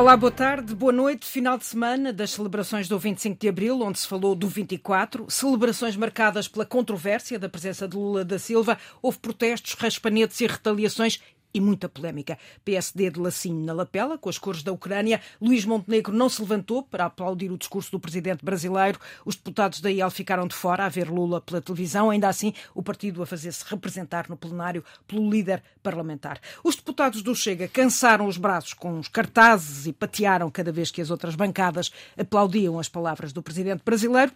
Olá, boa tarde, boa noite. Final de semana das celebrações do 25 de Abril, onde se falou do 24. Celebrações marcadas pela controvérsia da presença de Lula da Silva. Houve protestos, raspanetes e retaliações e muita polémica. PSD de lacinho na lapela, com as cores da Ucrânia. Luís Montenegro não se levantou para aplaudir o discurso do presidente brasileiro. Os deputados da IEL ficaram de fora a ver Lula pela televisão. Ainda assim, o partido a fazer-se representar no plenário pelo líder parlamentar. Os deputados do Chega cansaram os braços com os cartazes e patearam cada vez que as outras bancadas aplaudiam as palavras do presidente brasileiro.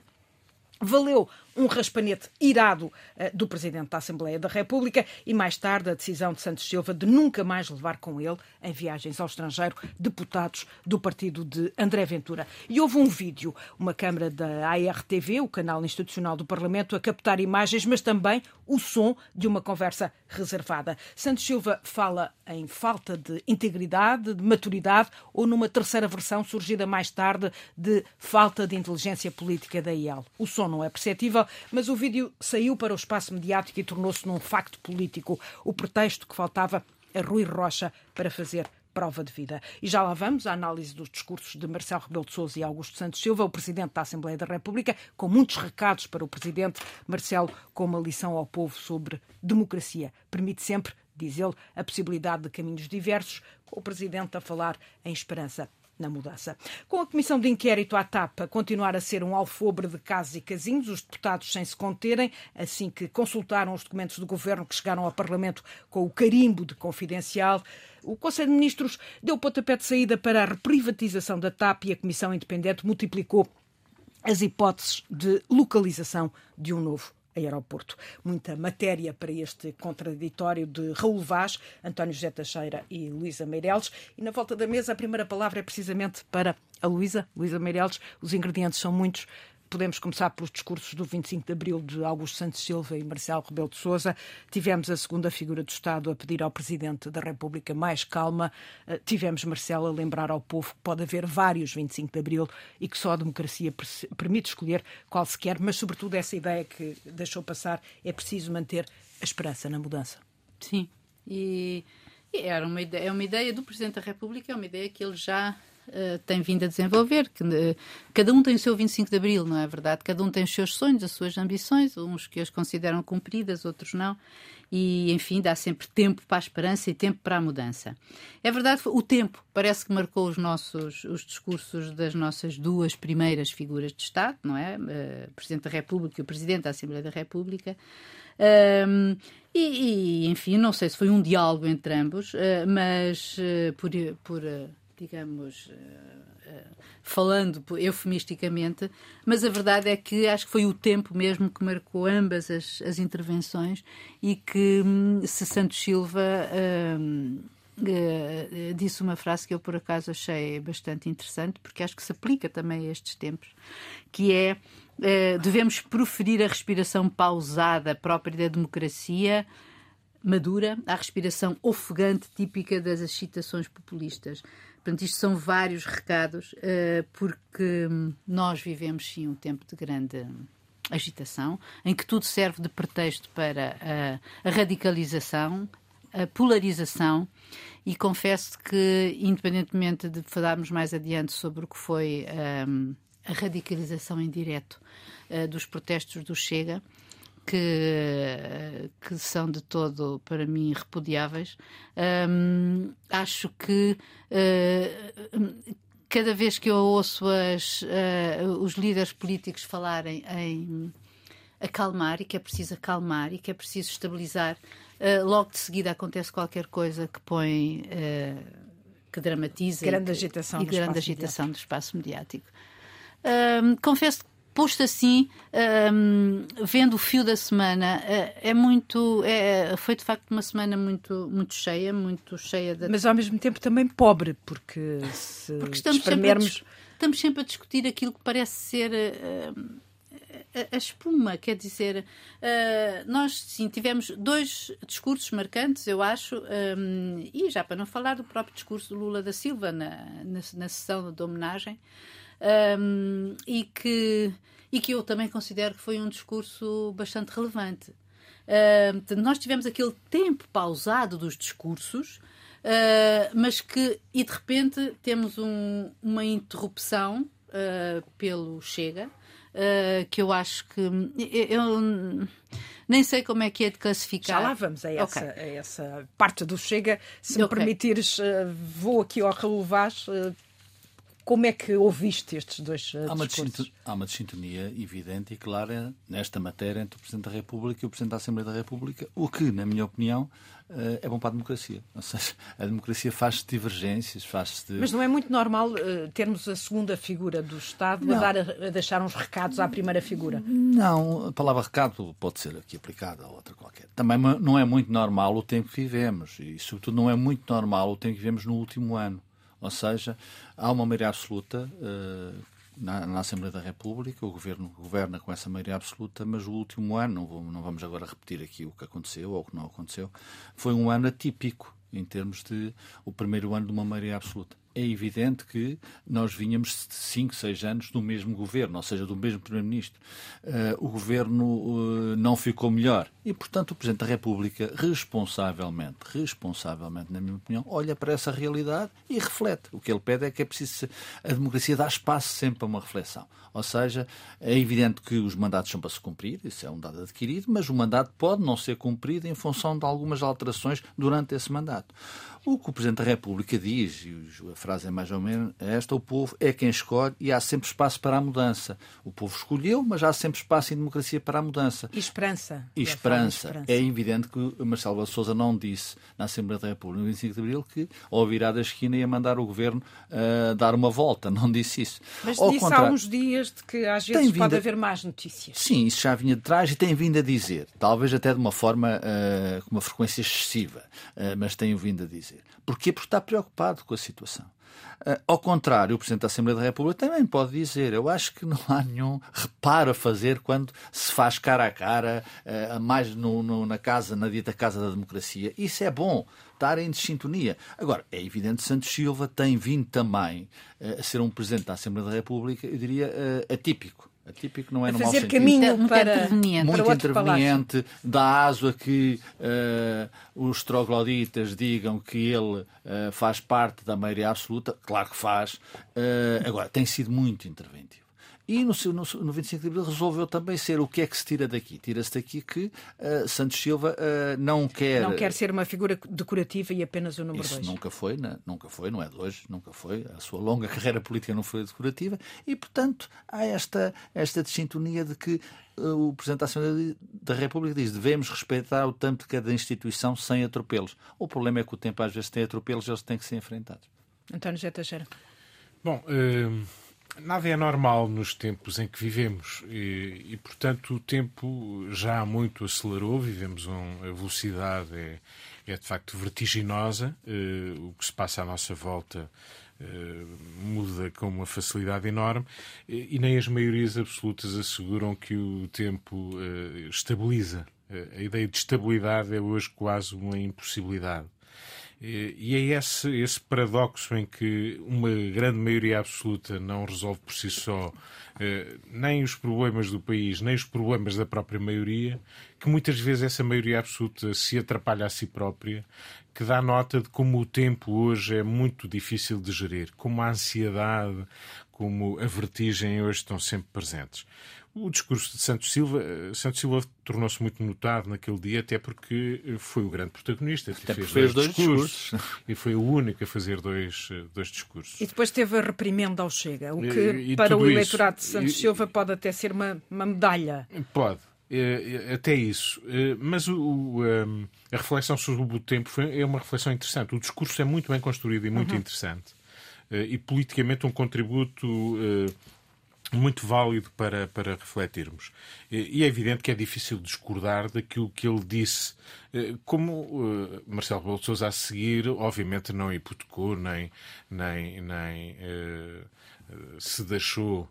Valeu um raspanete irado uh, do Presidente da Assembleia da República e mais tarde a decisão de Santos Silva de nunca mais levar com ele, em viagens ao estrangeiro, deputados do partido de André Ventura. E houve um vídeo, uma câmara da ARTV, o canal institucional do Parlamento, a captar imagens, mas também o som de uma conversa reservada. Santos Silva fala em falta de integridade, de maturidade ou numa terceira versão surgida mais tarde de falta de inteligência política da IEL. O som não é perceptível, mas o vídeo saiu para o espaço mediático e tornou-se num facto político, o pretexto que faltava a Rui Rocha para fazer prova de vida. E já lá vamos à análise dos discursos de Marcelo Rebelo de Sousa e Augusto Santos Silva, o Presidente da Assembleia da República, com muitos recados para o Presidente Marcelo, com uma lição ao povo sobre democracia. Permite sempre, diz ele, a possibilidade de caminhos diversos, com o Presidente a falar em esperança na mudança. Com a Comissão de Inquérito à TAP a continuar a ser um alfobre de casos e casinhos, os deputados sem se conterem, assim que consultaram os documentos do governo que chegaram ao Parlamento com o carimbo de confidencial, o Conselho de Ministros deu pontapé de saída para a reprivatização da TAP e a Comissão Independente multiplicou as hipóteses de localização de um novo aeroporto. Muita matéria para este contraditório de Raul Vaz, António José Teixeira e Luísa Meireles. E na volta da mesa a primeira palavra é precisamente para a Luísa. Luísa Meireles, os ingredientes são muitos podemos começar pelos discursos do 25 de Abril de Augusto Santos Silva e Marcelo Rebelo de Sousa. Tivemos a segunda figura do Estado a pedir ao Presidente da República mais calma. Eh, tivemos Marcelo a lembrar ao povo que pode haver vários 25 de Abril e que só a democracia permite escolher qual se quer, mas sobretudo essa ideia que deixou passar, é preciso manter a esperança na mudança. Sim, e, e era uma ideia, é uma ideia do Presidente da República, é uma ideia que ele já uh, tem vindo a desenvolver. Que, uh, cada um tem o seu 25 de Abril, não é verdade? Cada um tem os seus sonhos, as suas ambições, uns que as consideram cumpridas, outros não. E, enfim, dá sempre tempo para a esperança e tempo para a mudança. É verdade, o tempo parece que marcou os nossos os discursos das nossas duas primeiras figuras de Estado, não é? Uh, o Presidente da República e o Presidente da Assembleia da República. Um, e, e, enfim, não sei se foi um diálogo entre ambos, uh, mas uh, por, por uh, digamos, uh, uh, falando eufemisticamente, mas a verdade é que acho que foi o tempo mesmo que marcou ambas as, as intervenções e que hum, se Santos Silva uh, disse uma frase que eu por acaso achei bastante interessante, porque acho que se aplica também a estes tempos, que é devemos proferir a respiração pausada própria da democracia madura, à respiração ofegante típica das agitações populistas. Portanto, isto são vários recados, uh, porque nós vivemos sim um tempo de grande agitação, em que tudo serve de pretexto para a, a radicalização, a polarização, e confesso que, independentemente de falarmos mais adiante sobre o que foi um, a radicalização em direto dos protestos do Chega, que, que são de todo, para mim, repudiáveis. Acho que uh, cada vez que eu ouço as, uh, os líderes políticos falarem em acalmar e que é preciso acalmar e que é preciso estabilizar, uh, logo de seguida acontece qualquer coisa que põe. que dramatiza grande e, agitação, e grande agitação do espaço mediático. Um, confesso posto assim, um, vendo o fio da semana, é, é muito. É, foi de facto uma semana muito, muito cheia, muito cheia de. Mas ao mesmo tempo também pobre, porque se porque estamos, espremermos... sempre a, estamos sempre a discutir aquilo que parece ser. Uh, a, a espuma, quer dizer, uh, nós sim tivemos dois discursos marcantes, eu acho, um, e já para não falar do próprio discurso do Lula da Silva na, na, na sessão de homenagem, um, e, que, e que eu também considero que foi um discurso bastante relevante. Uh, nós tivemos aquele tempo pausado dos discursos mas que, e de repente, temos um, uma interrupção pelo Chega, que eu acho que. Eu, nem sei como é que é de classificar. Já lá vamos a essa, okay. a essa parte do Chega. Se me okay. permitires, vou aqui ao Vaz como é que ouviste estes dois uh, há uma, há uma desintonia evidente e clara nesta matéria entre o Presidente da República e o Presidente da Assembleia da República, o que, na minha opinião, uh, é bom para a democracia. Ou seja, a democracia faz-se divergências, faz-se de... Mas não é muito normal uh, termos a segunda figura do Estado a, dar, a, deixar uns recados à primeira figura? Não, a palavra recado pode ser aqui aplicada a outra qualquer. Também não é muito normal o tempo que vivemos e, sobretudo, não é muito normal o tempo que vivemos no último ano. Ou seja, há uma maioria absoluta uh, na, na, Assembleia da República, o governo governa com essa maioria absoluta, mas o último ano, não, vou, não vamos agora repetir aqui o que aconteceu ou o que não aconteceu, foi um ano atípico em termos de o primeiro ano de uma maioria absoluta é evidente que nós vínhamos de 5, 6 anos do mesmo governo, ou seja, do mesmo Primeiro-Ministro. Uh, o governo uh, não ficou melhor. E, portanto, o Presidente da República, responsavelmente, responsavelmente, na minha opinião, olha para essa realidade e reflete. O que ele pede é que é preciso. A democracia dá espaço sempre a uma reflexão. Ou seja, é evidente que os mandatos são para se cumprir, isso é um dado adquirido, mas o mandato pode não ser cumprido em função de algumas alterações durante esse mandato. O que o Presidente da República diz, e a frase é mais ou menos esta, o povo é quem escolhe e há sempre espaço para a mudança. O povo escolheu, mas há sempre espaço em democracia para a mudança. E esperança. E esperança. esperança. É evidente que Marcelo Souza não disse na Assembleia da República, no 25 de Abril, que ao virar da esquina ia mandar o Governo uh, dar uma volta. Não disse isso. Mas ao disse há uns dias de que às vezes pode a... haver mais notícias. Sim, isso já vinha de trás e tem vindo a dizer. Talvez até de uma forma, uh, com uma frequência excessiva, uh, mas tem vindo a dizer. Porquê? Porque está preocupado com a situação. Uh, ao contrário, o Presidente da Assembleia da República também pode dizer: eu acho que não há nenhum reparo a fazer quando se faz cara a cara, uh, mais no, no, na casa, na dita Casa da Democracia. Isso é bom, estar em desintonia. Agora, é evidente que Santos Silva tem vindo também uh, a ser um Presidente da Assembleia da República, eu diria, atípico. Atípico não é no fazer caminho muito para interveniente, muito para interveniente, dá aso a que uh, os trogloditas digam que ele uh, faz parte da maioria absoluta, claro que faz. Uh, agora, tem sido muito interventivo. E no, no, no 25 de Abril resolveu também ser o que é que se tira daqui? Tira-se daqui que uh, Santos Silva uh, não quer. Não quer ser uma figura decorativa e apenas o número Isso dois. nunca foi, né? nunca foi, não é de hoje, nunca foi. A sua longa carreira política não foi decorativa e, portanto, há esta, esta desintonia de que uh, o Presidente da Assembleia da República diz devemos respeitar o tempo de cada instituição sem atropelos. O problema é que o tempo às vezes tem atropelos e eles têm que ser enfrentados. António José Teixeira. Bom, Nada é normal nos tempos em que vivemos e, e, portanto, o tempo já muito acelerou. Vivemos um, a velocidade é, é, de facto vertiginosa. Uh, o que se passa à nossa volta uh, muda com uma facilidade enorme e, e, nem as maiorias absolutas asseguram que o tempo uh, estabiliza. a ideia de estabilidade é hoje quase uma impossibilidade. E é esse, esse paradoxo em que uma grande maioria absoluta não resolve por si só eh, nem os problemas do país, nem os problemas da própria maioria, que muitas vezes essa maioria absoluta se atrapalha a si própria, que dá nota de como o tempo hoje é muito difícil de gerir, como a ansiedade, como a vertigem hoje estão sempre presentes. O discurso de Santos Silva, eh, Santos Silva tornou-se muito notado naquele dia, até porque foi o grande protagonista. Até fez, fez dois, discursos, discursos, E foi o único a fazer dois, eh, dois discursos. E depois teve a reprimenda ao Chega, o que e, e para o eleitorado isso, de Santos e, Silva pode até ser uma, uma medalha. Pode. até isso. mas o, a reflexão sobre o tempo foi, é uma reflexão interessante. O discurso é muito bem construído e muito uhum. interessante. e politicamente um contributo muito válido para, para refletirmos. E é evidente que é difícil discordar daquilo que ele disse. Eh, como eh, Marcelo Rebelo de Sousa a seguir, obviamente não hipotecou nem, nem, nem uh, se deixou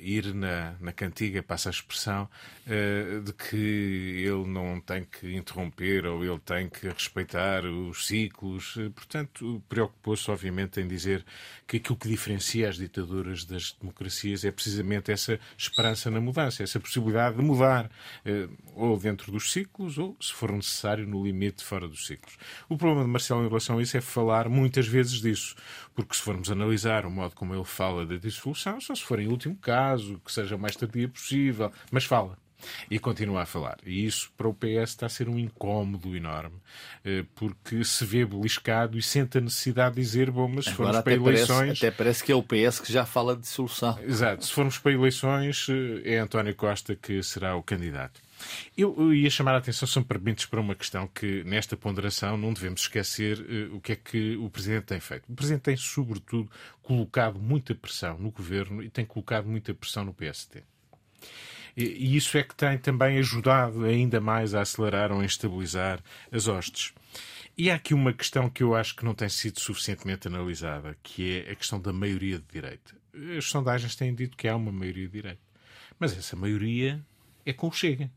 ir na, na cantiga, passa a expressão, uh, de que ele não tem que interromper ou ele tem que respeitar os ciclos. Uh, portanto, preocupou-se, obviamente, em dizer que aquilo que diferencia as ditaduras das democracias é precisamente essa esperança na mudança, essa possibilidade de mudar, ou dentro dos ciclos, ou, se for necessário, no limite, fora dos ciclos. O problema de Marcelo em relação a isso é falar muitas vezes disso, porque se formos analisar o modo como ele fala da dissolução, só se for em último caso, que seja o mais tardia possível, mas fala. E continua a falar. E isso para o PS está a ser um incómodo enorme, eh, porque se vê beliscado e sente a necessidade de dizer: bom, mas se Agora formos para eleições. Parece, até parece que é o PS que já fala de dissolução. Exato. Se formos para eleições, eh, é António Costa que será o candidato. Eu ia chamar a atenção, se me permites, para uma questão que, nesta ponderação, não devemos esquecer uh, o que é que o Presidente tem feito. O Presidente tem, sobretudo, colocado muita pressão no Governo e tem colocado muita pressão no PST. E isso é que tem também ajudado ainda mais a acelerar ou a estabilizar as hostes. E há aqui uma questão que eu acho que não tem sido suficientemente analisada, que é a questão da maioria de direita. As sondagens têm dito que há uma maioria de direita. Mas essa maioria é com o Chega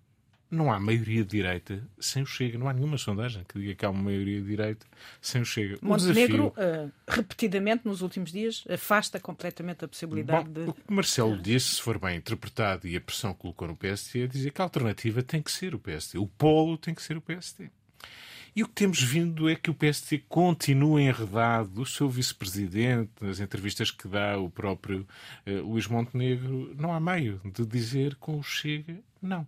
não há maioria de direita sem o Chega. Não há nenhuma sondagem que diga que há uma maioria de direita sem o Chega. O Montenegro, desafio... uh, repetidamente, nos últimos dias, afasta completamente a possibilidade Bom, de. O que Marcelo disse, se for bem interpretado e a pressão que colocou no PST, é dizer que a alternativa tem que ser o PST. O polo tem que ser o PST. E o que temos vindo é que o PST continua enredado, o seu vice-presidente, nas entrevistas que dá o próprio uh, Luís Montenegro, não há meio de dizer com o Chega não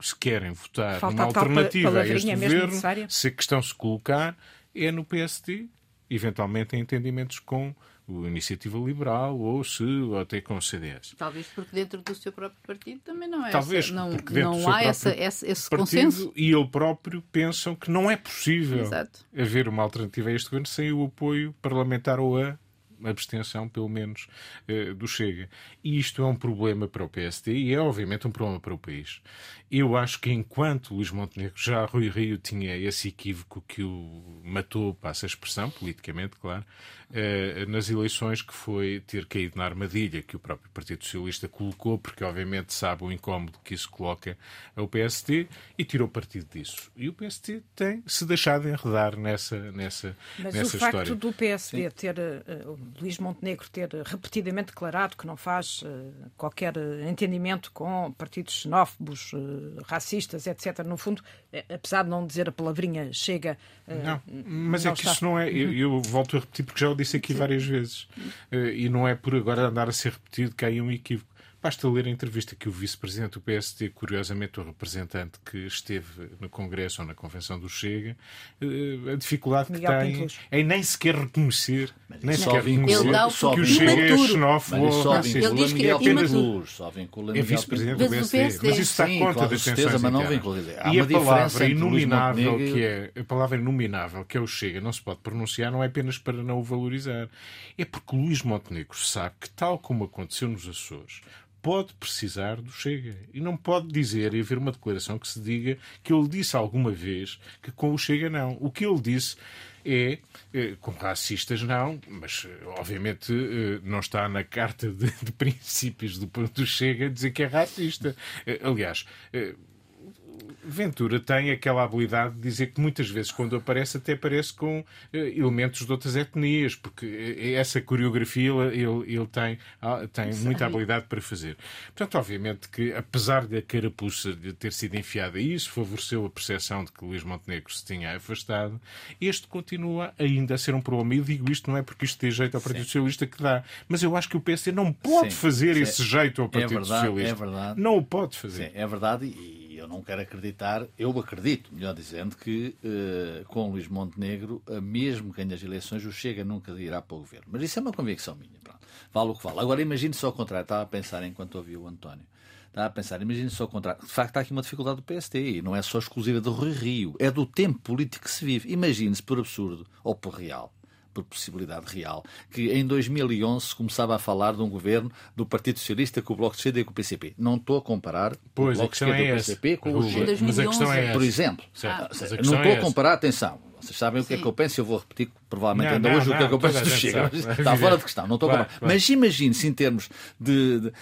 se querem votar Falta numa alternativa a este governo, se a questão se colocar, é no PSD, eventualmente em entendimentos com o Iniciativa Liberal ou se ou até com o CDS. Talvez porque dentro do seu próprio partido também não é Talvez essa, não, porque dentro não do seu há essa, esse, esse consenso. E ele próprio pensam que não é possível Exato. haver uma alternativa a este governo sem o apoio parlamentar ou a abstenção, pelo menos, eh, do Chega. E isto é um problema para o PSD e é, obviamente, um problema para o país. Eu acho que enquanto Luís Montenegro, já Rui Rio tinha esse equívoco que o matou, passa a expressão, politicamente, claro, eh, nas eleições, que foi ter caído na armadilha que o próprio Partido Socialista colocou, porque obviamente sabe o incómodo que isso coloca ao PST, e tirou partido disso. E o PST tem se deixado enredar nessa, nessa, Mas nessa história. Mas o facto do PSD Sim. ter, uh, Luís Montenegro ter repetidamente declarado que não faz uh, qualquer entendimento com partidos xenófobos, uh, racistas, etc. No fundo, eh, apesar de não dizer a palavrinha chega. Eh, não, mas não é que está... isso não é. Eu, eu, volto a repetir porque já o disse aqui várias vezes. Eh, e não é por agora andar a ser repetido que há aí um equívoco. Basta ler a entrevista que o vice-presidente do PSD, curiosamente o representante que esteve no Congresso ou na Convenção do Chega, a dificuldade Miguel que tem Pintos. em nem sequer reconhecer, nem sequer reconhecer que o Chega é xenófobo ou racista. Ele diz que é apenas só vincula É vice-presidente do PSD. Mas isso está Sim, conta das mas não vincula. E a palavra inominável que é a palavra inominável que é o Chega não se pode pronunciar não é apenas para não o valorizar. É porque Luís Montenegro sabe que, tal como aconteceu nos Açores, pode precisar do Chega. E não pode dizer e haver uma declaração que se diga que ele disse alguma vez que com o Chega não. O que ele disse é, eh, com racistas não, mas eh, obviamente eh, não está na carta de, de princípios do, do Chega dizer que é racista. Aliás, Ventura tem aquela habilidade de dizer que muitas vezes, quando aparece, até aparece com uh, elementos de outras etnias, porque uh, essa coreografia ele, ele tem, uh, tem muita habilidade para fazer. Portanto, obviamente que, apesar da carapuça de ter sido enfiada, isso favoreceu a percepção de que Luís Montenegro se tinha afastado, este continua ainda a ser um problema. E digo isto não é porque isto tem jeito ao Partido Sim. Socialista que dá, mas eu acho que o PSD não pode Sim. fazer Sim. esse jeito ao é Partido é verdade, Socialista. É verdade. Não o pode fazer. Sim, é verdade. E eu não quero acreditar, eu acredito, melhor dizendo, que uh, com Luís Montenegro, mesmo ganhe as eleições, o Chega nunca irá para o governo. Mas isso é uma convicção minha. Pronto. Vale o que vale. Agora imagine só o contrário. Estava a pensar enquanto ouvi o António. Estava a pensar, imagine só o contrário. De facto, há aqui uma dificuldade do PST e não é só exclusiva do Rui Rio. É do tempo político que se vive. Imagine-se, por absurdo ou por real, por possibilidade real, que em 2011 começava a falar de um governo do Partido Socialista com o Bloco de Esquerda e com o PCP. Não estou a comparar pois, o Bloco de Esquerda é e o PCP com o Chega. Mas a questão é Por exemplo, ah, não estou a é comparar, atenção, vocês sabem Sim. o que é que eu penso, eu vou repetir provavelmente não, ainda não, hoje não, o que é que eu penso do Chega. Está fora de questão, não estou claro, a comparar. Claro. Mas imagine-se em termos de, de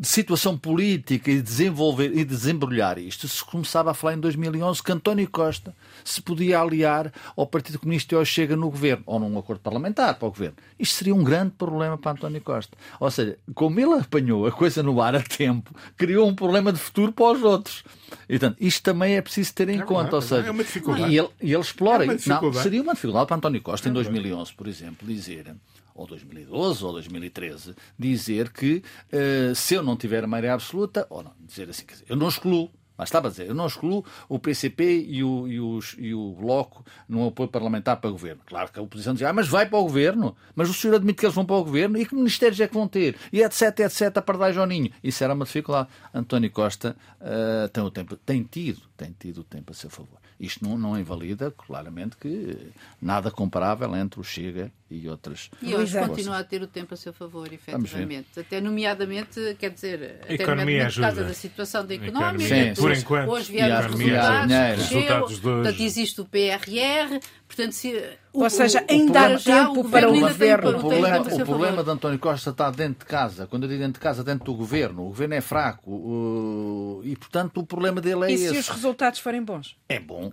situação política e desenvolver e desembrulhar isto se começava a falar em 2011 que António Costa se podia aliar ao Partido Comunista e ao Chega no governo ou num acordo parlamentar para o governo. Isto seria um grande problema para António Costa. Ou seja, como ele apanhou a coisa no ar a tempo, criou um problema de futuro para os outros. E, portanto, isto também é preciso ter em É conta. verdade, ou seja, é uma dificuldade. E ele, e ele explora É. Não, seria uma dificuldade para António Costa em 2011, por exemplo, dizer ou 2012 ou 2013, dizer que eh, se eu não tiver maioria absoluta, ou não, dizer assim, dizer, eu não excluo, mas estava a dizer, eu não excluo o PCP e o, e, os- e o Bloco num apoio parlamentar para o governo. Claro que a oposição dizia, ah, mas vai para o governo, mas o senhor admite que eles vão para o governo e que ministérios é que vão ter, e etc, etc, a pardais ao ninho. Isso era uma dificuldade. António Costa eh, tem, o tempo, tem tido, tem tido o tempo a seu favor. Isto não, não invalida, claramente, que nada comparável entre o Chega e outras E hoje continua a ter o tempo a seu favor, efetivamente. Até nomeadamente, quer dizer, até economia nomeadamente por causa ajuda. da situação da económica. economia, Sim, por sim. enquanto. Hoje vieram E a os resultados, dinheiro. cresceu, Resultados de hoje. portanto existe o PRR, portanto se... Ou seja, o- ainda há tempo o para o governo. O problema, tempo a seu o problema de António Costa está dentro de casa. Quando eu digo dentro de casa, dentro do governo. O governo é fraco. o- E, portanto, o problema dele é E se esse. os resultados forem bons? É bom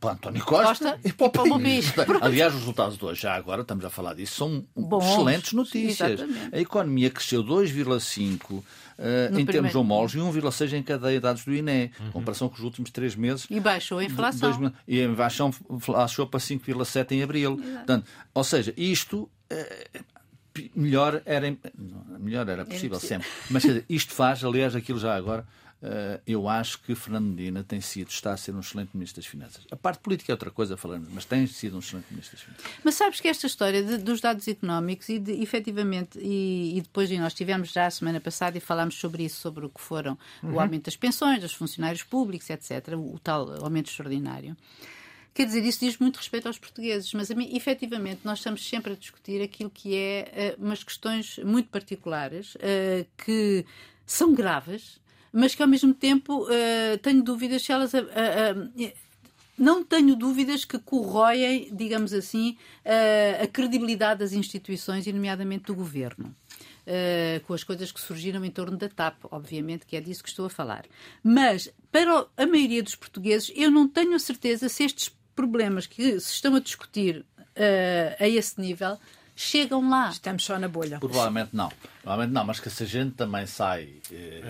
para António Costa, Costa e para o e para o país. país. Aliás, os resultados de hoje, já agora estamos a falar disso, são Bons. excelentes notícias. Exatamente. A economia cresceu 2,5 eh, No em termos homólogos e 1,6 em cadeia de dados do INE, Uhum. em comparação com os últimos três meses. E baixou a inflação. 2000 e a inflação achou para 5,7 em abril. Portanto, ou seja, isto eh, pi- melhor era melhor era possível impossível. sempre. Mas dizer, isto faz, aliás, aquilo já agora. Eh, eu acho que Fernando Medina tem sido, está a ser um excelente Ministro das Finanças. A parte política é outra coisa, falando, mas tem sido um excelente Ministro das Finanças. Mas sabes que esta história de- dos dados económicos e de, efetivamente, e, e depois e nós tivemos já a semana passada e falámos sobre isso, sobre o que foram o aumento das pensões, dos funcionários públicos, etc., o, o tal aumento extraordinário. Quer dizer, isso diz muito respeito aos portugueses, mas a mim, efetivamente, nós estamos sempre a discutir aquilo que é eh, umas questões muito particulares, eh, que são graves, mas que ao mesmo tempo eh, tenho dúvidas se elas. ah, ah, não tenho dúvidas que corroem, digamos assim, a credibilidade das instituições e, nomeadamente, do governo. Eh, com as coisas que surgiram em torno da TAP, obviamente, que é disso que estou a falar. Mas, para a maioria dos portugueses, eu não tenho a certeza se estes problemas que se estão a discutir eh, a esse nível chegam lá. Estamos só na bolha. Provavelmente não. Provavelmente não, mas que se a gente também sai eh,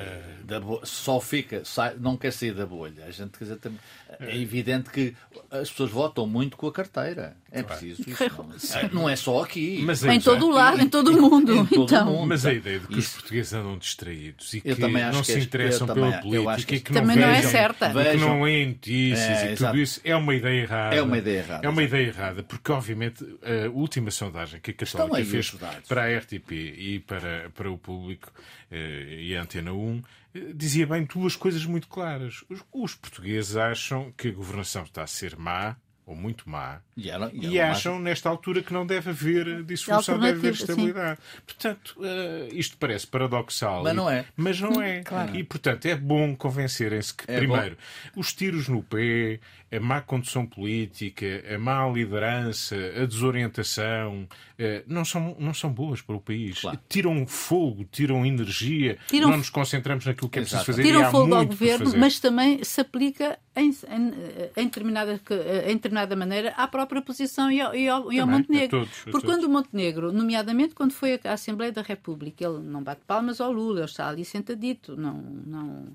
da bolha, só fica, sai, não quer sair da bolha. A gente, quer dizer, tem- é evidente que as pessoas votam muito com a carteira. É preciso isso. Não, é- não é só aqui. Mas Em todo o lado, em todo o mundo. em todo o então, mundo. Mas a ideia de que os Isso. portugueses andam distraídos e que não que se é- interessam pela também- política que e que também não não é vejam, certa. que não leem notícias É, e tudo exato. isso é uma ideia errada. É uma ideia errada, É uma ideia errada, porque obviamente a última sondagem que Estão Católica aí fez para a RTP e para, para o público eh, e a Antena 1 eh, dizia bem duas coisas muito claras. Os, os portugueses acham que a governação está a ser má ou muito má E, ela- e e ela- acham, nesta altura, que não deve haver dissolução, deve haver Alternativa, sim. estabilidade. Portanto, eh, isto parece paradoxal. Mas e- não é. Mas não é. Claro. E, portanto, é bom convencerem-se que, É primeiro, os tiros no pé, a má condução política, a má liderança, a desorientação, eh, não são, não são boas para o país. Claro. Tiram fogo, tiram energia, Tiram- não nos concentramos naquilo que é preciso Exato. fazer. e tiram fogo ao governo, mas também se aplica em, em, em determinada, em determinada maneira à própria oposição e ao, e ao, e ao Também, Montenegro. a todos, a Porque todos. quando o Montenegro, nomeadamente quando foi à Assembleia da República, ele não bate palmas ao Lula, ele está ali sentadito, não, não,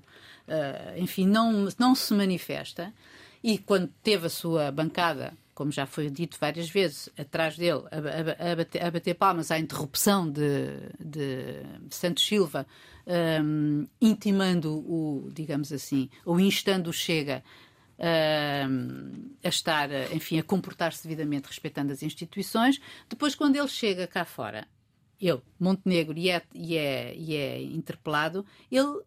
ah, enfim, não, não se manifesta. E quando teve a sua bancada, como já foi dito várias vezes, atrás dele, a, a- a bater, a bater palmas à interrupção de, de Santos Silva, hum, intimando o, digamos assim, ou instando o Chega hum, a estar, enfim, a comportar-se devidamente respeitando as instituições. Depois, quando ele chega cá fora, ele, Montenegro, e é, e é, e é interpelado, ele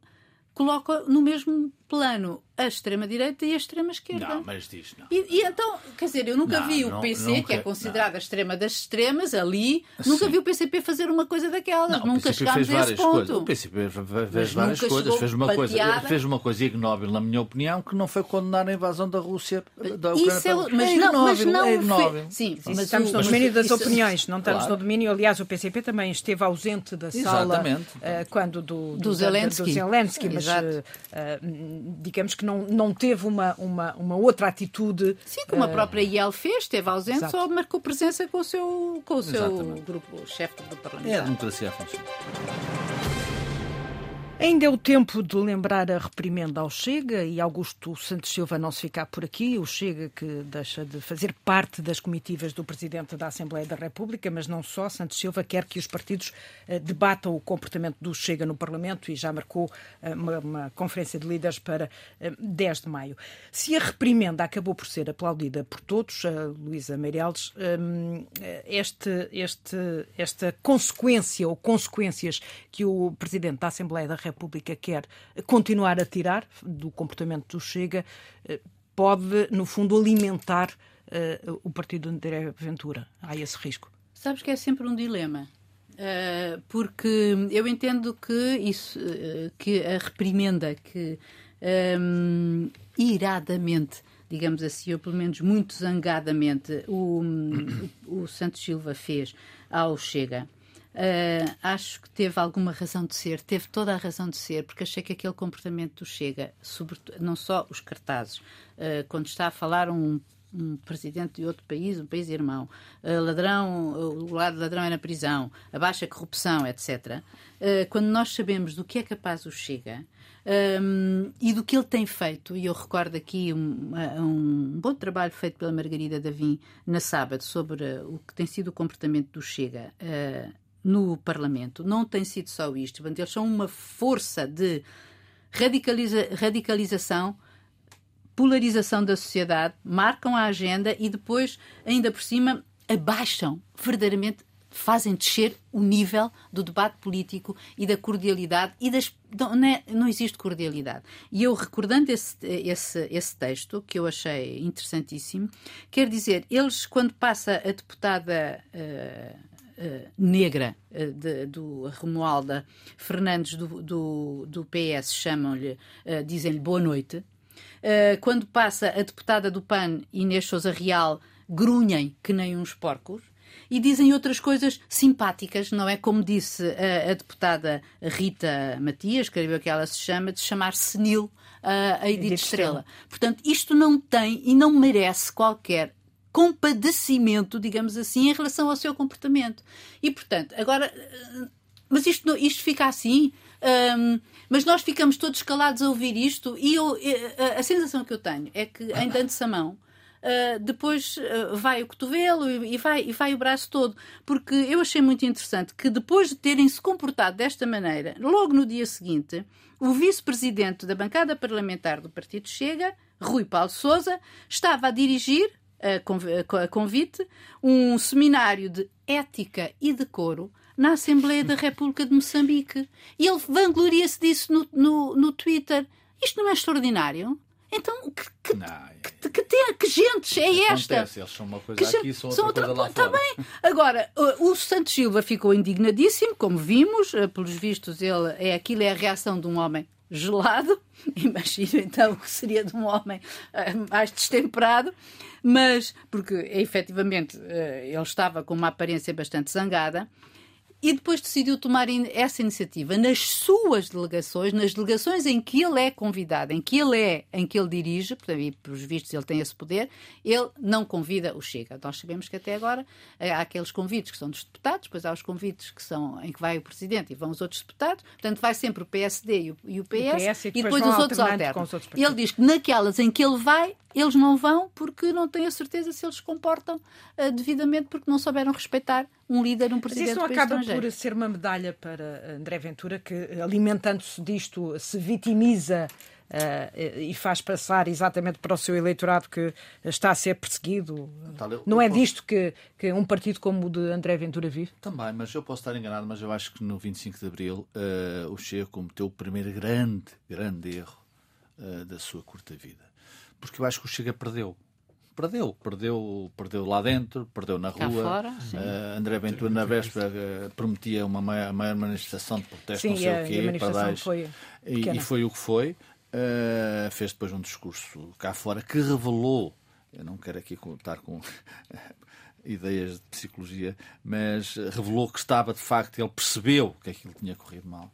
coloca no mesmo plano a extrema-direita e a extrema-esquerda. Não, mas diz não. E, e, então, quer dizer, eu nunca Não, vi não, o PC, nunca, que é considerada não. a extrema das extremas, ali, nunca Sim. vi o PCP fazer uma coisa daquelas. Não, o nunca PCP chegámos fez a esse várias coisas. ponto. O PCP fez Mas várias coisas. Fez uma coisa, fez uma coisa ignóbil, na minha opinião, que não foi condenar a invasão da Rússia. Da Ucrânia Isso é, mas é não, mas ignóbil, não é ignóbil. Sim, mas Estamos no mas domínio das isso- opiniões, não estamos Claro. no domínio. Aliás, o PCP também esteve ausente da sala Exatamente. eh, quando do, Do Zelensky. do Zelensky, mas eh, eh, digamos que não, não teve uma, uma, uma outra atitude. Sim, como a própria IEL fez, esteve ausente, Exato. só marcou presença com o seu, com o seu Exatamente. grupo, o chefe do É a Parlamento. democracia a funcionar. Ainda é o tempo de lembrar a reprimenda ao Chega e Augusto Santos Silva não se ficar por aqui. O Chega que deixa de fazer parte das comitivas do Presidente da Assembleia da República, mas não só. Santos Silva quer que os partidos eh, debatam o comportamento do Chega no Parlamento e já marcou eh, uma, uma conferência de líderes para eh, 10 de maio. Se a reprimenda acabou por ser aplaudida por todos, a Luísa Meirelles, hum, este, este, esta consequência ou consequências que o Presidente da Assembleia da República quer continuar a tirar do comportamento do Chega eh, pode, no fundo, alimentar eh, o partido de André Ventura. Há esse risco. Sabes que é sempre um dilema. Uh, porque eu entendo que isso, uh, que a reprimenda que um, iradamente, digamos assim, ou pelo menos muito zangadamente, o, o, o Santos Silva fez ao Chega. Uh, acho que teve alguma razão de ser, teve toda a razão de ser, porque achei que aquele comportamento do Chega, sobretudo, não só os cartazes, uh, quando está a falar um um presidente de outro país, um país irmão, uh, ladrão, uh, o lado ladrão é na prisão, a baixa corrupção, etc. Uh, quando nós sabemos do que é capaz o Chega um, e do que ele tem feito, e eu recordo aqui um, um bom trabalho feito pela Margarida Davim na sábado sobre o que tem sido o comportamento do Chega no Parlamento, não tem sido só isto, eles são uma força de radicaliza radicalização polarização da sociedade, marcam a agenda e depois, ainda por cima, abaixam verdadeiramente, fazem descer o nível do debate político e da cordialidade e das não, não, é, existe cordialidade. E eu recordando esse, esse, esse texto que eu achei interessantíssimo, quer dizer, eles quando passa a deputada uh, Uh, negra uh, de, do Romualda Fernandes do, do, do PS chamam-lhe, uh, dizem-lhe boa noite. Quando passa a deputada do PAN, Inês Souza Real, grunhem que nem uns porcos e dizem outras coisas simpáticas, não é? Como disse a, a deputada Rita Matias, creio que ela se chama, de chamar senil uh, a Edith, Edith Estrela. Estrela. Portanto, isto não tem e não merece qualquer compadecimento, digamos assim, em relação ao seu comportamento. E, portanto, agora. Mas isto, isto fica assim. Um, mas nós ficamos todos calados a ouvir isto e eu, a, a sensação que eu tenho é que em dando-se a mão uh, depois uh, vai o cotovelo e, e, vai, e vai o braço todo porque eu achei muito interessante que depois de terem se comportado desta maneira logo no dia seguinte o vice-presidente da bancada parlamentar do Partido Chega Rui Paulo Sousa estava a dirigir a convite um seminário de ética e decoro na Assembleia da República de Moçambique. E ele vangloria-se disso no, no, no, Twitter. Isto não é extraordinário? Então, que, que, não, que, que, que, que gente é esta? Acontece, eles são uma coisa aqui, são, são outra, outra coisa lá Está fora. bem. Agora, o Santos Silva ficou indignadíssimo, como vimos, pelos vistos, ele, é, aquilo é a reação de um homem gelado. Imagino então o que seria de um homem uh, mais destemperado, mas porque efetivamente uh, ele estava com uma aparência bastante zangada. E depois decidiu tomar essa iniciativa nas suas delegações, nas delegações em que ele é convidado, em que ele é, em que ele dirige, portanto, e pelos vistos ele tem esse poder, ele não convida o Chega. Nós sabemos que até agora há aqueles convites que são dos deputados, depois há os convites que são em que vai o Presidente e vão os outros deputados, portanto vai sempre o PSD e o, e o PS, o PS e e depois, depois os outros alternam. Os outros ele diz que naquelas em que ele vai, eles não vão porque não têm a certeza se eles se comportam uh, devidamente porque não souberam respeitar um líder, um presidente Mas isso acaba por ser uma medalha para André Ventura, que alimentando-se disto se vitimiza uh, e faz passar exatamente para o seu eleitorado que está a ser perseguido. Tal, eu, não eu é posso... disto que, que um partido como o de André Ventura vive? Também, mas eu posso estar enganado, mas eu acho que no 25 de Abril uh, o Chega cometeu o primeiro grande, grande erro uh, da sua curta vida. Porque eu acho que o Chega perdeu. Perdeu, perdeu, perdeu lá dentro, perdeu na Cá rua. fora, uh, André Ventura, na véspera, uh, prometia uma maior, maior, manifestação de protesto, sim, não sei a, o quê, a manifestação para foi e, e, foi o que foi. Uh, fez depois um discurso cá fora que revelou, eu não quero aqui contar com ideias de psicologia, mas revelou que estava de facto, ele percebeu que aquilo tinha corrido mal.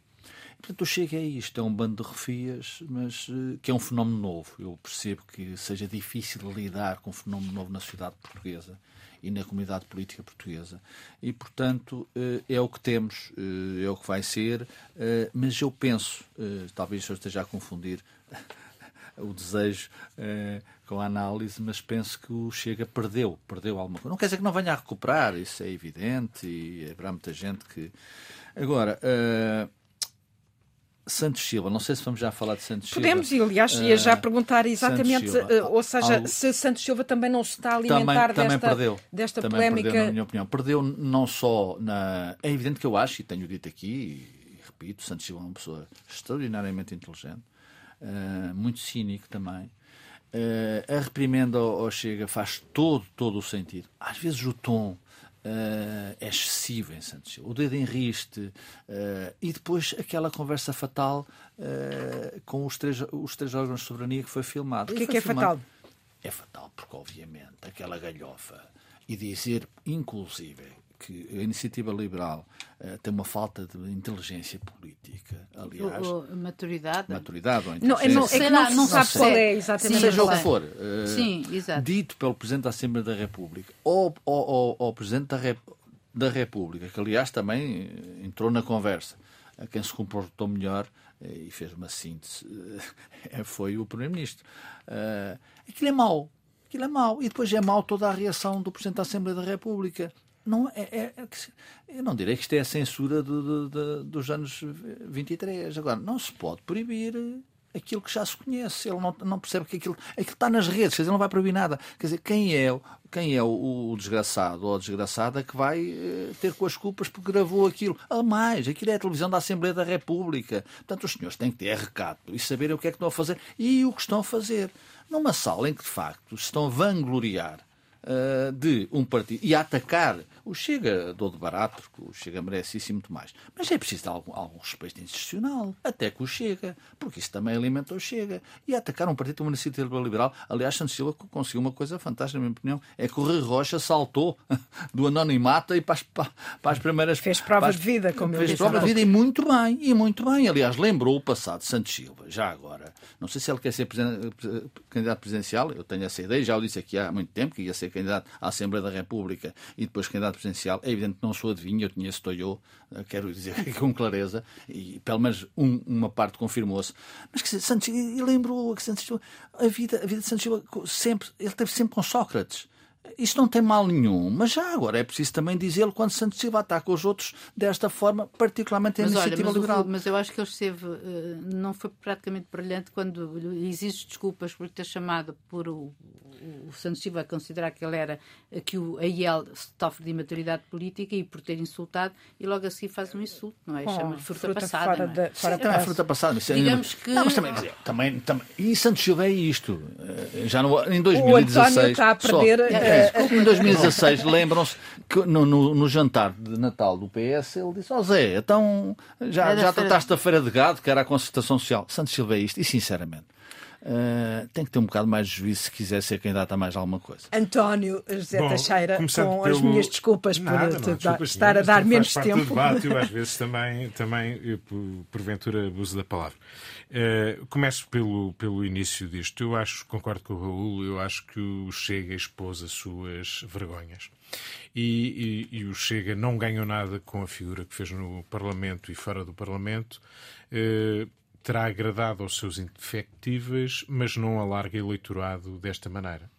Portanto, eu chego a isto, é um bando de refias, mas uh, que é um fenómeno novo. Eu percebo que seja difícil lidar com um fenómeno novo na sociedade portuguesa e na comunidade política portuguesa. E, portanto, uh, é o que temos, uh, é o que vai ser, mas eu penso, talvez eu esteja a confundir o desejo com a análise, mas penso que o Chega perdeu, perdeu alguma coisa. Não quer dizer que não venha a recuperar, isso é evidente, e haverá muita gente que. Agora. Santos Silva, não sei se vamos já falar de Santos Silva. Podemos, e aliás, ia já perguntar exatamente, uh, ou seja, Algo... se Santos Silva também não se está a alimentar também, desta, também perdeu. desta também polémica. Perdeu, na minha opinião. Perdeu não só na. É evidente que eu acho, e tenho dito aqui, e, repito, Santos Silva é uma pessoa extraordinariamente inteligente, uh, muito cínico também. Uh, a reprimenda ao Chega faz todo, todo o sentido. Às vezes o tom Uh, é excessivo em Santos Silva. O dedo em riste uh, e depois aquela conversa fatal uh, com os três, os três órgãos de soberania que foi filmado. O que é que é fatal? É fatal porque, obviamente, aquela galhofa e dizer, inclusive, que a iniciativa liberal uh, tem uma falta de inteligência política, aliás. O, o, maturidade. Maturidade ou não, não, é que não, não sabe qual é exatamente. Seja o que for, uh, Sim, exato. dito pelo Presidente da Assembleia da República ou ao Presidente da, Rep da República, que aliás também eh, entrou na conversa, a quem se comportou melhor e fez uma síntese, foi o Primeiro-Ministro. Aquilo é mau. Aquilo é mau. E depois é mau toda a reação do Presidente da Assembleia da República não é, é, é, eu não direi que isto é a censura do, do, dos anos 23. Agora, não se pode proibir aquilo que já se conhece. Ele não, não percebe que aquilo, aquilo está nas redes, quer dizer, não vai proibir nada. Quer dizer, quem é, quem é o, o desgraçado ou a desgraçada que vai uh, ter com as culpas porque gravou aquilo? A mais, aquilo é a televisão da Assembleia da República. Portanto, os senhores têm que ter recato e saber o que é que estão a fazer e o que estão a fazer. Numa sala em que, de facto, se estão a vangloriar de um partido e a atacar o Chega, dou de barato, porque o Chega merece isso e muito mais. Mas é preciso algum, algum respeito institucional, até que o Chega, porque isso também alimenta o Chega. E atacar um partido Iniciativa Liberal, aliás, Santos Silva conseguiu uma coisa fantástica, na minha opinião, é que o Rui Rocha saltou do anonimato e para as, para, as primeiras... Fez prova as, de vida, como Fez prova de vida e muito bem, e muito bem. Aliás, lembrou o passado de Santos Silva, já agora. Não sei se ele quer ser candidato presidencial, eu tenho essa ideia, já o disse aqui há muito tempo, que ia ser candidato à Assembleia da República e depois candidato presidencial. É evidente que não sou adivinho, eu conheço Toyo, eh, quero dizer com clareza, e pelo menos um, uma parte confirmou-se. Mas que Santos, e lembrou que Santos a vida, a vida de Santos sempre, ele teve sempre com Sócrates. Isso não tem mal nenhum, mas já agora é preciso também dizê-lo quando Santos Silva ataca os outros desta forma, particularmente a mas iniciativa olha, mas liberal. O, mas eu acho que ele esteve, eh, não foi praticamente brilhante quando exige desculpas por ter chamado por o, o Santos Silva a considerar que ele era que o AIL sofre de imaturidade política e por ter insultado e logo a seguir faz um insulto, não é? Oh, Chama-lhe fruta, fruta, passada. Fora não é? De, fora Sim, é fruta passada. Isso é Digamos que... Não, mas também, também, também, e Santos Silva é isto. Eh, já no, em 2016. O António está a perder. Só, é, é, em 2016, lembram-se que no, no, no, jantar de Natal do PS ele disse: Ó oh, Zé, então já, já trataste da Feira de Gado, que era a concertação social. Santos Silva é isto. E sinceramente. Uh, tem que ter um bocado mais de juízo se quiser ser candidato a mais alguma coisa. António José Bom, Teixeira, com pelo... as minhas desculpas Nada, por não, estar a dar menos tempo. Do debate, eu às vezes também, também eu, porventura, abuso da palavra. Uh, começo pelo, pelo início disto. Eu acho, concordo com o Raul, eu acho que o Chega expôs as suas vergonhas. E, e, e, o Chega não ganhou nada com a figura que fez no Parlamento e fora do Parlamento. Uh, terá agradado aos seus infectíveis, mas não alarga eleitorado desta maneira.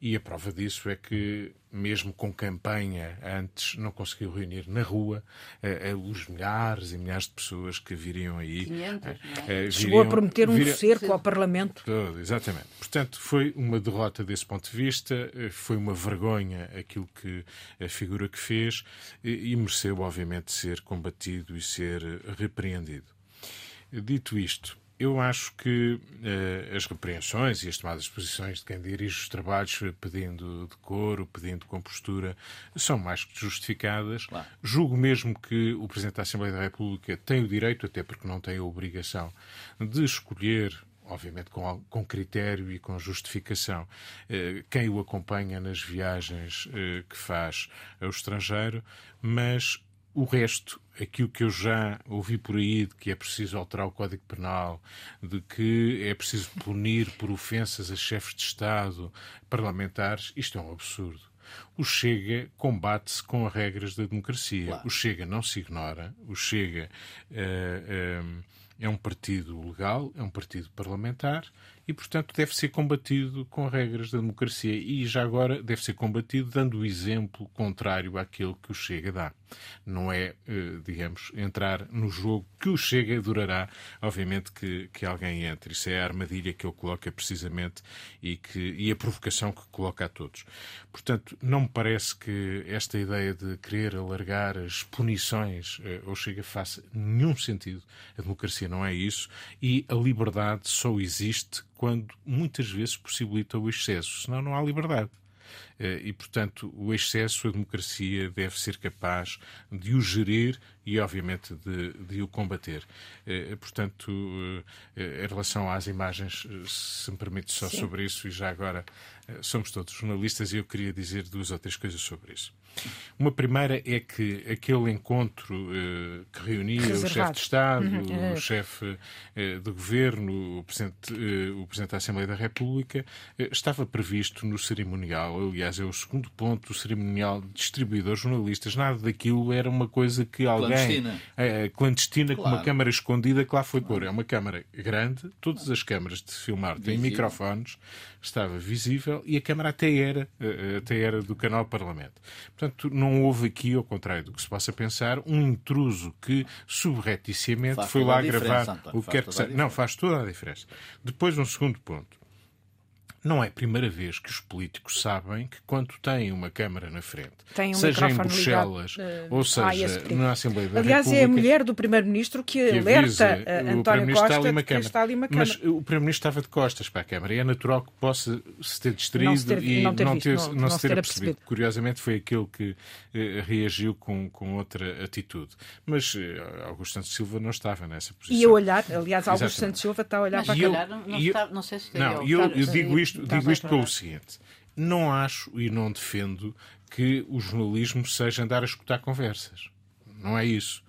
E a prova disso é que, mesmo com campanha antes, não conseguiu reunir na rua uh, uh, os milhares e milhares de pessoas que viriam aí. 500, uh, viriam, Chegou a prometer um viriam, cerco ao Parlamento. Todo, exatamente. Portanto, foi uma derrota desse ponto de vista, foi uma vergonha aquilo que a figura que fez e, e mereceu, obviamente, ser combatido e ser repreendido. Dito isto, eu acho que uh, as repreensões e as tomadas de posições de quem dirige os trabalhos pedindo decoro, pedindo compostura, são mais que justificadas. Claro. Julgo mesmo que o Presidente da Assembleia da República tem o direito, até porque não tem a obrigação, de escolher obviamente com, com critério e com justificação, eh, quem o acompanha nas viagens eh, que faz ao estrangeiro, mas o resto, aquilo que eu já ouvi por aí, de que é preciso alterar o Código Penal, de que é preciso punir por ofensas a chefes de Estado, parlamentares, isto é um absurdo. O Chega combate-se com as regras da democracia. Claro. O Chega não se ignora. O Chega uh, uh, é um partido legal, é um partido parlamentar e, portanto, deve ser combatido com regras da democracia e, já agora, deve ser combatido dando o exemplo contrário àquele que o Chega dá. Não é, eh, digamos, entrar no jogo que o Chega durará, obviamente, que, que alguém entre. Isso é a armadilha que ele coloca precisamente e, que, e a provocação que coloca a todos. Portanto, não me parece que esta ideia de querer alargar as punições eh, ao Chega faça nenhum sentido. A democracia não é isso e a liberdade só existe quando muitas vezes possibilita o excesso, senão não há liberdade. Eh, e, portanto, o excesso, a democracia deve ser capaz de o gerir e, obviamente, de, de o combater. Eh, portanto, eh, em relação às imagens, se me permite só Sim. sobre isso, e já agora somos todos jornalistas, e eu queria dizer duas ou três coisas sobre isso. Uma primeira é que aquele encontro que reunia Reservado. o chefe de Estado, uhum. o chefe uh, do governo, o presidente, o presidente da Assembleia da República, estava previsto no cerimonial. Aliás, é o segundo ponto cerimonial de distribuidores jornalistas. Nada daquilo era uma coisa que alguém. Clandestina. clandestina, claro. com uma câmara escondida que lá foi pôr. É uma câmara grande, todas as câmaras de filmar têm microfones, estava visível e a câmara até era, até era do canal Parlamento. Portanto, não houve aqui, ao contrário do que se possa pensar, um intruso que subrepticiamente foi lá gravar o que quer que seja. Não, faz toda a diferença. Depois, um segundo ponto. Não é a primeira vez que os políticos sabem que quando têm uma Câmara na frente, um seja em Bruxelas ligado, ou seja na Assembleia da Aliás, República... é a mulher do Primeiro-Ministro que, que alerta a António Costa está ali uma Câmara. Está ali uma Câmara. Mas o Primeiro-Ministro estava de costas para a Câmara e é natural que possa se ter distraído não ter, e não, ter, não, ter, não, não, se ter, ter percebido. Curiosamente foi aquele que eh, reagiu com, com outra atitude. Mas eh, Augusto Santos Silva não estava nessa posição. E a olhar, aliás, Augusto Santos Silva está a olhar mas para a Câmara. Não, não, não sei se não, eu, eu digo isto isto, digo isto pelo seguinte: não acho e não defendo que o jornalismo seja andar a escutar conversas. Não é isso.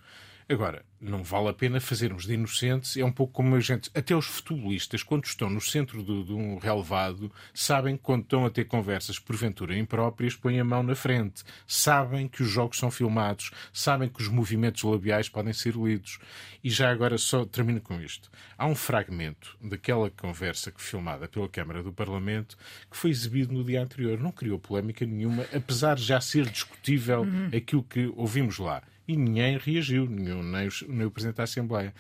Agora, não vale a pena fazermos de inocentes. É um pouco como a gente. Até os futebolistas, quando estão no centro de, de, um relevado, sabem que quando estão a ter conversas porventura impróprias, põem a mão na frente. Sabem que os jogos são filmados, sabem que os movimentos labiais podem ser lidos. E já agora só termino com isto. Há um fragmento daquela conversa que filmada pela Câmara do Parlamento que foi exibido no dia anterior. Não criou polémica nenhuma, apesar de já ser discutível uhum. aquilo que ouvimos lá e ninguém reagiu, nenhum, nem, o, nem o Presidente da Assembleia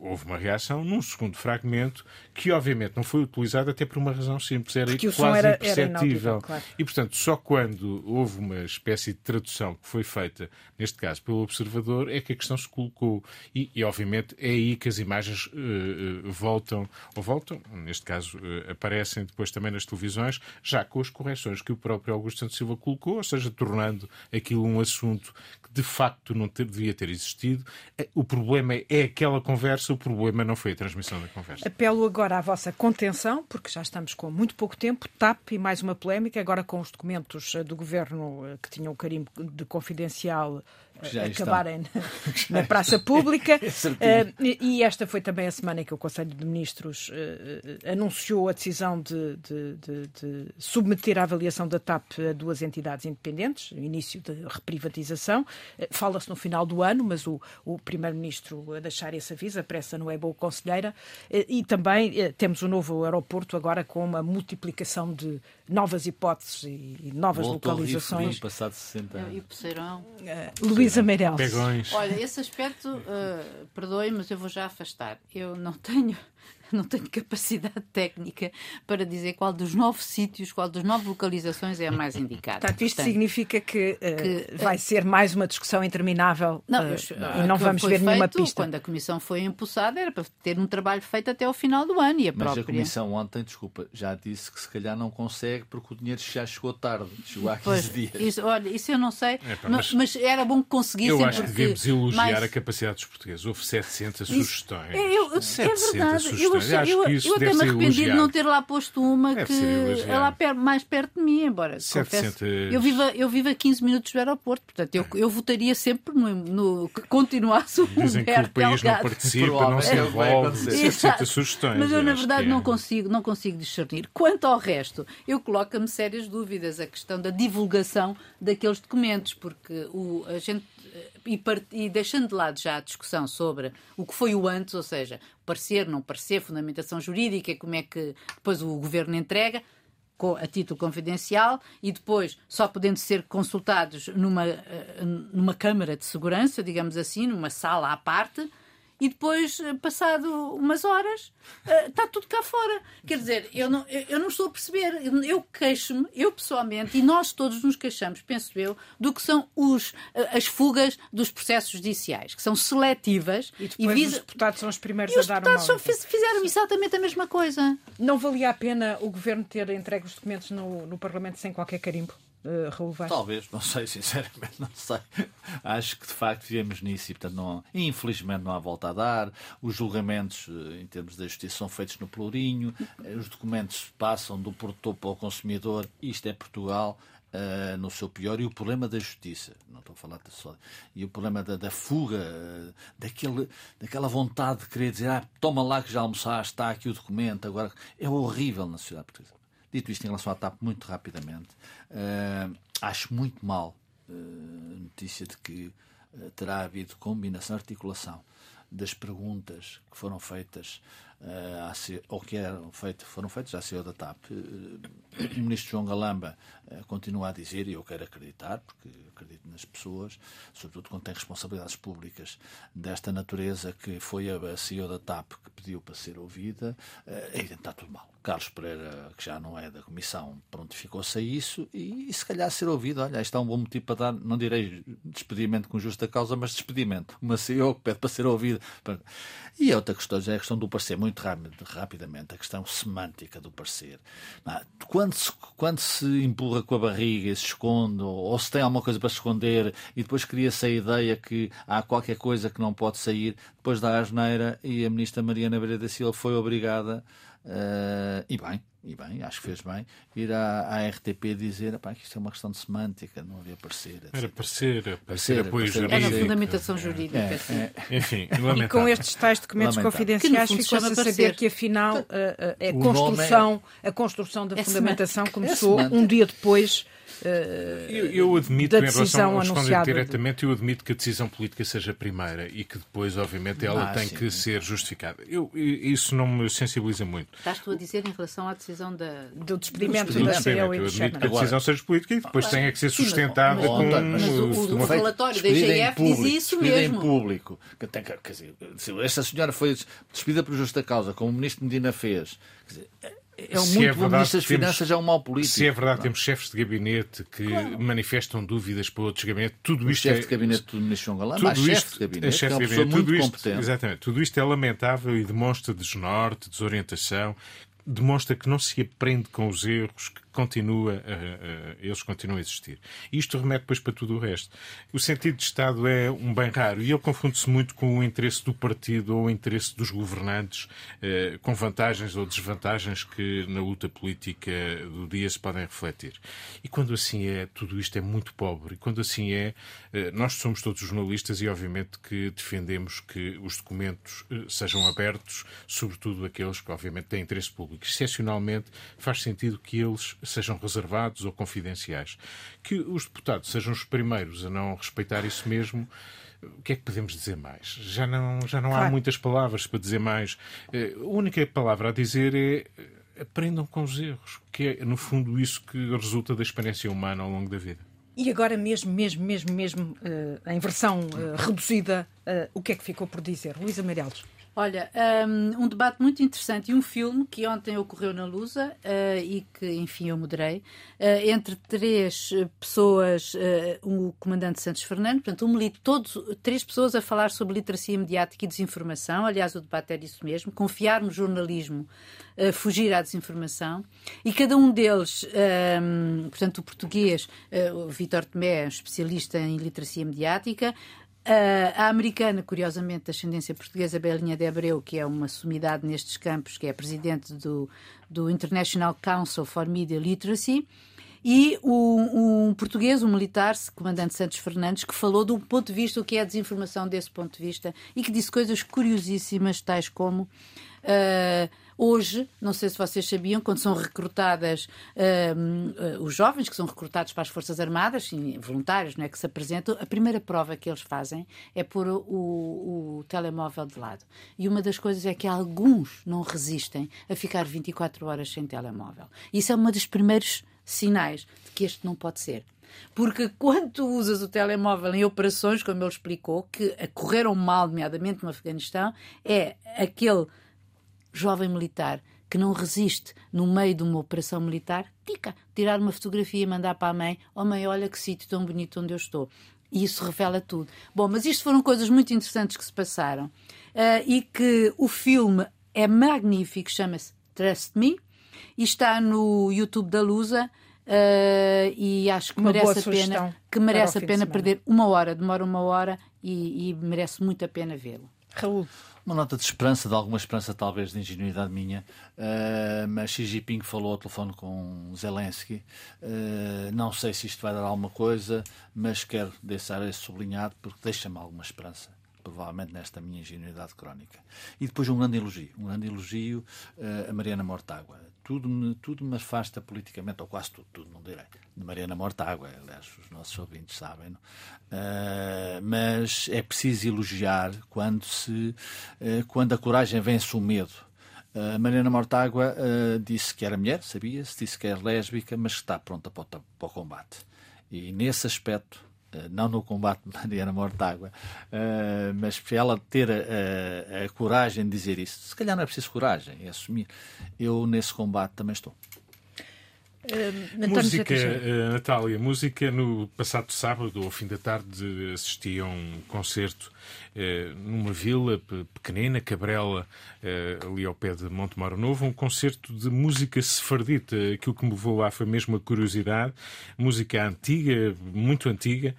houve uma reação num segundo fragmento que, obviamente, não foi utilizado até por uma razão simples, era Porque quase era, imperceptível. Era claro. E, portanto, só quando houve uma espécie de tradução que foi feita, neste caso, pelo observador, é que a questão se colocou. E, e obviamente, é aí que as imagens uh, voltam, ou voltam, neste caso, uh, aparecem depois também nas televisões, já com as correções que o próprio Augusto Santos Silva colocou, ou seja, tornando aquilo um assunto que de facto não ter, devia ter existido. O problema é, é aquela conversa conversa, o problema não foi a transmissão da conversa. Apelo agora à vossa contenção, porque já estamos com muito pouco tempo. TAP e mais uma polémica, agora com os documentos eh, do governo eh, que tinham o carimbo de confidencial acabarem na, na, praça pública. uh, e esta foi também a semana em que o Conselho de Ministros uh, anunciou a decisão de, de, de, de, submeter a avaliação da TAP a duas entidades independentes, o início da reprivatização. Fala-se no final do ano, mas o, o Primeiro-Ministro a deixar esse aviso, a pressa não é boa conselheira. e também temos o novo aeroporto agora com uma multiplicação de novas hipóteses e, novas Voltou localizações. passado 60 anos. E Poceirão. Luís Luísa Meireles. Pegões. Olha, esse aspecto, uh, perdoe, mas eu vou já afastar. Eu não tenho não tenho capacidade técnica para dizer qual dos nove sítios, qual das nove localizações é a mais indicada. Portanto, isto Portanto, significa que, uh, que, vai ser mais uma discussão interminável não, uh, eu, e não vamos ver nenhuma pista. Quando a Comissão foi empossada era para ter um trabalho feito até ao final do ano e a Mas própria... a Comissão ontem, desculpa, já disse que se calhar não consegue porque o dinheiro já chegou tarde, chegou há 15 pois, dias. Isso, olha, isso eu não sei, é, pá, mas, mas, era bom que conseguissem. Eu acho que devemos elogiar mais... a capacidade dos portugueses. Houve 700 isso, sugestões. Eu, 700 é verdade. Sugestões. Eu, eu, eu, eu até me arrependi de não ter lá posto uma deve que é lá per, mais perto de mim, embora 700... confesso, eu vivo, eu vivo a 15 minutos do aeroporto, portanto eu, eu votaria sempre no, no que continuasse o Dizem que o país Delgado. não participa, não se envolve, 700 sugestões. Mas eu, na verdade, não, é. consigo, não consigo discernir. Quanto ao resto, eu coloco-me sérias dúvidas a questão da divulgação daqueles documentos, porque o, a gente e, e, deixando de lado já a discussão sobre o que foi o antes, ou seja, parecer, não parecer, fundamentação jurídica, como é que depois o governo entrega, a título confidencial e depois só podendo ser consultados numa, eh, numa câmara de segurança, digamos assim, numa sala à parte e depois, eh, passado umas horas, está tudo cá fora. Quer dizer, eu não, eu não estou a perceber. Eu queixo-me, eu pessoalmente, e nós todos nos queixamos, penso eu, do que são os, uh, as fugas dos processos judiciais, que são seletivas. E depois e visa... os deputados são os primeiros e a dar uma... Os deputados fizeram exatamente a mesma coisa. Não valia a pena o governo ter entregue os documentos no, no Parlamento sem qualquer carimbo? Uh? Talvez, não sei, sinceramente, não sei. Acho que de facto vivemos nisso e, portanto, não, infelizmente não há volta a dar. Os julgamentos, eh, em termos da justiça, são feitos no plurinho, eh, os documentos passam do produtor para o consumidor, isto é Portugal. Uh, no seu pior, e o problema da justiça, não estou a falar só, e o problema da, da fuga, uh, daquele, daquela vontade de querer dizer, ah, toma lá que já almoçaste, está aqui o documento, agora é horrível na sociedade portuguesa. Dito isto em relação à TAP, muito rapidamente, uh, acho muito mal uh, a notícia de que uh, terá havido combinação, articulação das perguntas que foram feitas uh, ou que eram feitas, foram feitas à CEO da TAP. o ministro João Galamba continua a dizer, e eu quero acreditar, porque acredito nas pessoas, sobretudo quando tem responsabilidades públicas desta natureza, que foi a CEO da TAP que pediu para ser ouvida, uh, está tudo mal. Carlos Pereira, que já não é da Comissão, prontificou-se a isso e, e, se calhar ser ouvido. Olha, isto é um bom motivo para dar, não direi despedimento com justa causa, mas despedimento. Uma CEO que pede para ser ouvida. E a outra questão é a questão do parecer, muito rapidamente, a questão semântica do parecer. Quando se, quando se empurra com a barriga e se esconde, ou, ou se tem alguma coisa para esconder, e depois cria-se a ideia que há qualquer coisa que não pode sair, depois da asneira, e a ministra Mariana Beira da Silva foi obrigada Uh, e bem, e bem, acho que fez bem, ir à, à RTP dizer que isto é uma questão de semântica, não havia parecer. Etc. Era parecer, parecer, apoio jurídico. Era fundamentação jurídica. É, é. Enfim, e com estes tais documentos lamentável. confidenciais ficou-se a saber que afinal a, a, a construção, é... a construção da é fundamentação começou um dia depois Uh, eu, eu, admito, em relação a responder diretamente, eu admito que a decisão política seja a primeira e que depois, obviamente, ela ah, tem sim. que ser justificada. Eu, isso não me sensibiliza muito. Estás tu a dizer em relação à decisão da... do despedimento, do despedimento da Eu admito que a decisão seja política e depois tem que ser sustentada com... Mas, o, o, o relatório da IGF diz isso mesmo. em público. Que tem, quer dizer, esta senhora foi despedida por justa causa, como o ministro Medina fez. Quer dizer, é um se muito é bom ministro das Finanças, é um mau político. Se é verdade, não. temos chefes de gabinete que claro. manifestam dúvidas para outros gabinetes, tudo o isto chefe é... de gabinete do ministro João Galamba, tudo isto, chefe de gabinete, chefe é uma pessoa muito isto, competente. Exatamente. Tudo isto é lamentável e demonstra desnorte, desorientação, demonstra que não se aprende com os erros, que continua, eles continuam a existir. Isto remete depois para tudo o resto. O sentido de Estado é um bem raro e ele confunde-se muito com o interesse do partido ou o interesse dos governantes, eh, com vantagens ou desvantagens que na luta política do dia se podem refletir. E quando assim é, tudo isto é muito pobre. E quando assim é, eh, nós somos todos jornalistas e obviamente que defendemos que os documentos eh, sejam abertos, sobretudo aqueles que obviamente têm interesse público. Excepcionalmente faz sentido que eles sejam reservados ou confidenciais. Que os deputados sejam os primeiros a não respeitar isso mesmo. O que é que podemos dizer mais? Já não, já não claro. há muitas palavras para dizer mais. Eh, a única palavra a dizer é eh, aprendam com os erros, que é, no fundo, isso que resulta da experiência humana ao longo da vida. E agora mesmo, mesmo, mesmo, mesmo, uh, em versão reduzida, o que é que ficou por dizer? Luísa Meirelles. Olha, um, um, debate muito interessante e um filme que ontem ocorreu na Lusa uh, e que, enfim, eu moderei, uh, entre três pessoas, uh, o comandante Santos Fernando, portanto, um, todos, três pessoas a falar sobre literacia mediática e desinformação. Aliás, o debate é disso mesmo: confiar no jornalismo, fugir à desinformação. E cada um deles, um, portanto, o português, o Vítor Tomé, um especialista em literacia mediática, a americana, curiosamente, de ascendência portuguesa, Belinha de Abreu, que é uma sumidade nestes campos, que é presidente do, do International Council for Media Literacy, e um, um, português, um militar, comandante Santos Fernandes, que falou um ponto de vista, o que é a desinformação desse ponto de vista, e que disse coisas curiosíssimas, tais como. Uh, Hoje, não sei se vocês sabiam, quando são recrutadas uh, uh, os jovens que são recrutados para as Forças Armadas, sim, voluntários, não é, que se apresentam, a primeira prova que eles fazem é pôr o, o, o telemóvel de lado. E uma das coisas é que alguns não resistem a ficar 24 horas sem telemóvel. Isso é uma dos primeiros sinais de que este não pode ser. Porque quando tu usas o telemóvel em operações, como ele explicou, que correram mal, nomeadamente no Afeganistão, é aquele jovem militar que não resiste no meio de uma operação militar, tica, tirar uma fotografia e mandar para a mãe: Oh, mãe, olha que sítio tão bonito onde eu estou. E isso revela tudo. Bom, mas isto foram coisas muito interessantes que se passaram uh, e que o filme é magnífico, chama-se Trust Me e está no YouTube da Lusa. Uh, e acho que uma merece a pena que merece a pena perder uma hora, demora uma hora e, e merece muito a pena vê-lo. Raul. Uma nota de esperança, de alguma esperança, talvez de ingenuidade minha, uh, mas Xi Jinping falou ao telefone com Zelensky. Uh, não sei se isto vai dar alguma coisa, mas quero deixar esse sublinhado porque deixa-me alguma esperança provavelmente nesta minha ingenuidade crónica. E depois um grande elogio, um grande elogio uh, a Mariana Mortágua. Tudo me, tudo me afasta politicamente, ou quase tudo, tudo não direi, de Mariana Mortágua, aliás, os nossos ouvintes sabem, uh, mas é preciso elogiar quando, se, uh, quando a coragem vence o medo. A Mariana Mortágua disse que era mulher, sabia-se, disse que era lésbica, mas que está pronta para o, para o combate. E nesse aspecto não no combate de Mariana Mortágua, uh, mas ela ter a, a, a, coragem de dizer isso. Se calhar não é preciso coragem, é assumir. Eu, nesse combate, também estou. Uh, música, uh, Natália, música no passado sábado, ao fim da tarde, assisti a um concerto uh, numa vila pequenina, Cabrela, ali ao pé de Montemoro Novo, um concerto de música sefardita. Aquilo que me levou lá foi mesmo a curiosidade. Música antiga, muito antiga,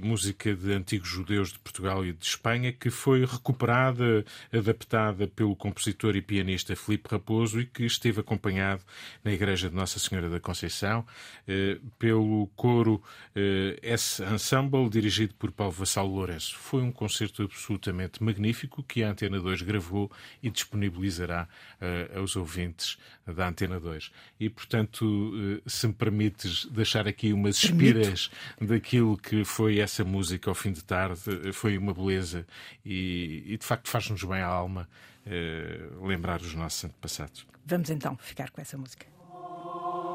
música de antigos judeus de Portugal e de Espanha, que foi recuperada, adaptada pelo compositor e pianista Filipe Raposo e que esteve acompanhado na Igreja de Nossa Senhora Senhora da Conceição, eh, pelo coro eh, S Ensemble, dirigido por Paulo Vassalo Lourenço. Foi um concerto absolutamente magnífico que a Antena 2 gravou e disponibilizará eh, aos ouvintes da Antena 2. E, portanto, se me permites deixar aqui umas espiras daquilo que foi essa música ao fim de tarde, foi uma beleza e, e de facto faz-nos bem à alma lembrar os nossos antepassados. Vamos então ficar com essa música. Oh.